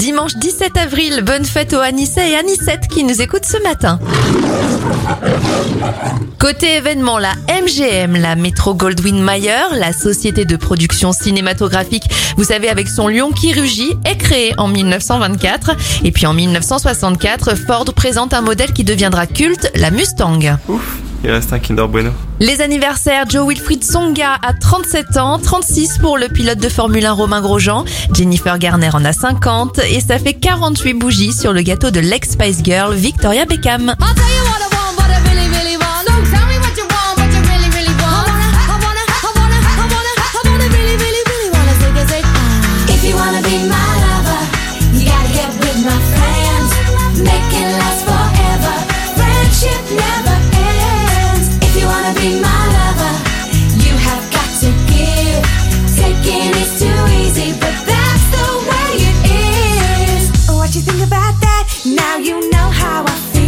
Dimanche 17 avril, bonne fête aux Anissais et Anissettes qui nous écoutent ce matin. Côté événement, la MGM, la Metro Goldwyn Mayer, la société de production cinématographique, vous savez, avec son lion qui rugit, est créée en 1924. Et puis en 1964, Ford présente un modèle qui deviendra culte, la Mustang. Il reste un Kinder Bueno. Les anniversaires, Joe Wilfried Songa a 37 ans, 36 pour le pilote de Formule 1 Romain Grosjean, Jennifer Garner en a 50 et ça fait 48 bougies sur le gâteau de l'ex-Spice Girl Victoria Beckham. I'll tell you what I want, what I really, really want. So tell me what you want, what you really, really want. I wanna, I wanna, I wanna, I wanna, really, really, really wanna take a take. If you wanna be my lover, you gotta get with my friends. Make it last forever. Now you know how I feel.